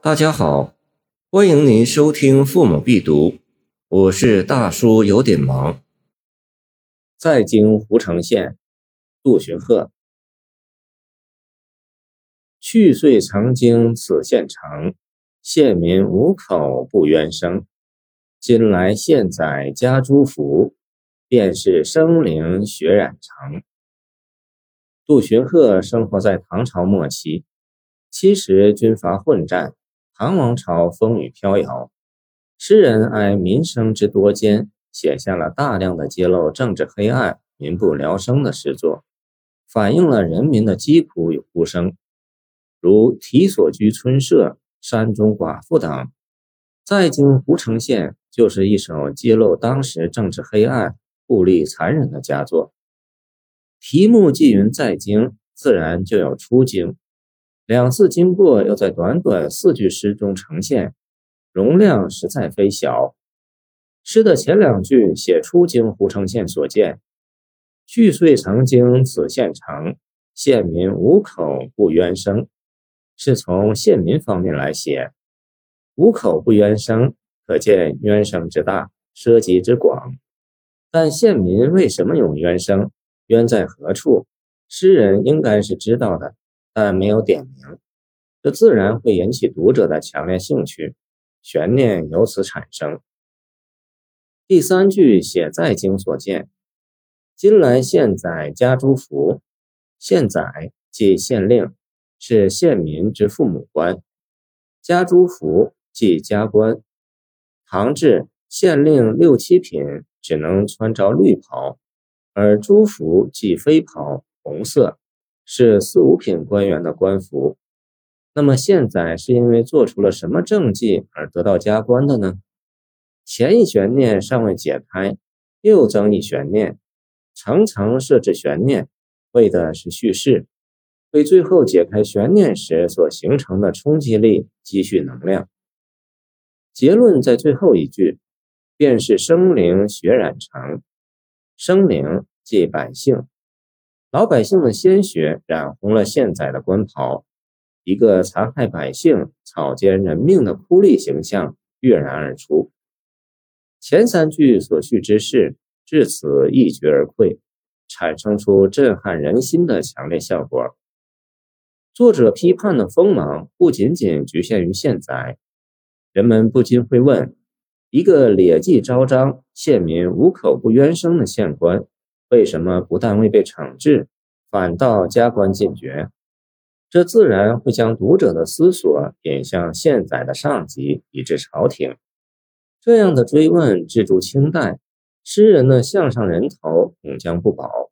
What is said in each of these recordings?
大家好，欢迎您收听《父母必读》，我是大叔，有点忙。在京湖城县，杜荀鹤。去岁曾经此县城，县民无口不冤声。今来县宰家诸福，便是生灵血染成。杜荀鹤生活在唐朝末期，七时军阀混战。唐王朝风雨飘摇，诗人哀民生之多艰，写下了大量的揭露政治黑暗、民不聊生的诗作，反映了人民的疾苦与呼声，如《题所居村舍》《山中寡妇》等。在京胡城县就是一首揭露当时政治黑暗、暴力残忍的佳作。题目既云在京，自然就有出京。两次经过，又在短短四句诗中呈现，容量实在非小。诗的前两句写出京胡城县所见，去岁曾经此县城，县民无口不冤声，是从县民方面来写，无口不冤声，可见冤声之大，涉及之广。但县民为什么有冤声，冤在何处？诗人应该是知道的。但没有点名，这自然会引起读者的强烈兴趣，悬念由此产生。第三句写在京所见，今来县宰家诸福，县宰即县令，是县民之父母官；家诸福即家官。唐制县令六七品只能穿着绿袍，而诸服即飞袍，红色。是四五品官员的官服，那么现在是因为做出了什么政绩而得到加官的呢？前一悬念尚未解开，又增一悬念，层层设置悬念，为的是叙事，为最后解开悬念时所形成的冲击力积蓄能量。结论在最后一句，便是生灵血染成，生灵即百姓。老百姓的鲜血染红了现宰的官袍，一个残害百姓、草菅人命的酷吏形象跃然而出。前三句所叙之事至此一决而溃，产生出震撼人心的强烈效果。作者批判的锋芒不仅仅局限于现宰，人们不禁会问：一个劣迹昭彰、县民无口不冤声的县官。为什么不但未被惩治，反倒加官进爵？这自然会将读者的思索引向现在的上级以至朝廷。这样的追问置诸清代，诗人的项上人头恐将不保。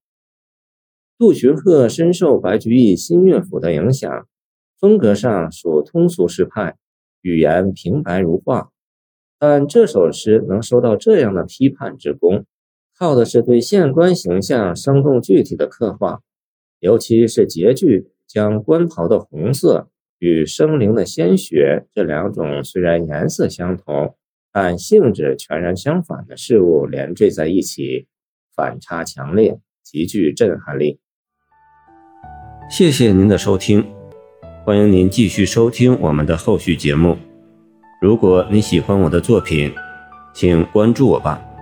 杜荀鹤深受白居易新乐府的影响，风格上属通俗诗派，语言平白如画，但这首诗能收到这样的批判之功。靠的是对县官形象生动具体的刻画，尤其是结句将官袍的红色与生灵的鲜血这两种虽然颜色相同，但性质全然相反的事物连缀在一起，反差强烈，极具震撼力。谢谢您的收听，欢迎您继续收听我们的后续节目。如果你喜欢我的作品，请关注我吧。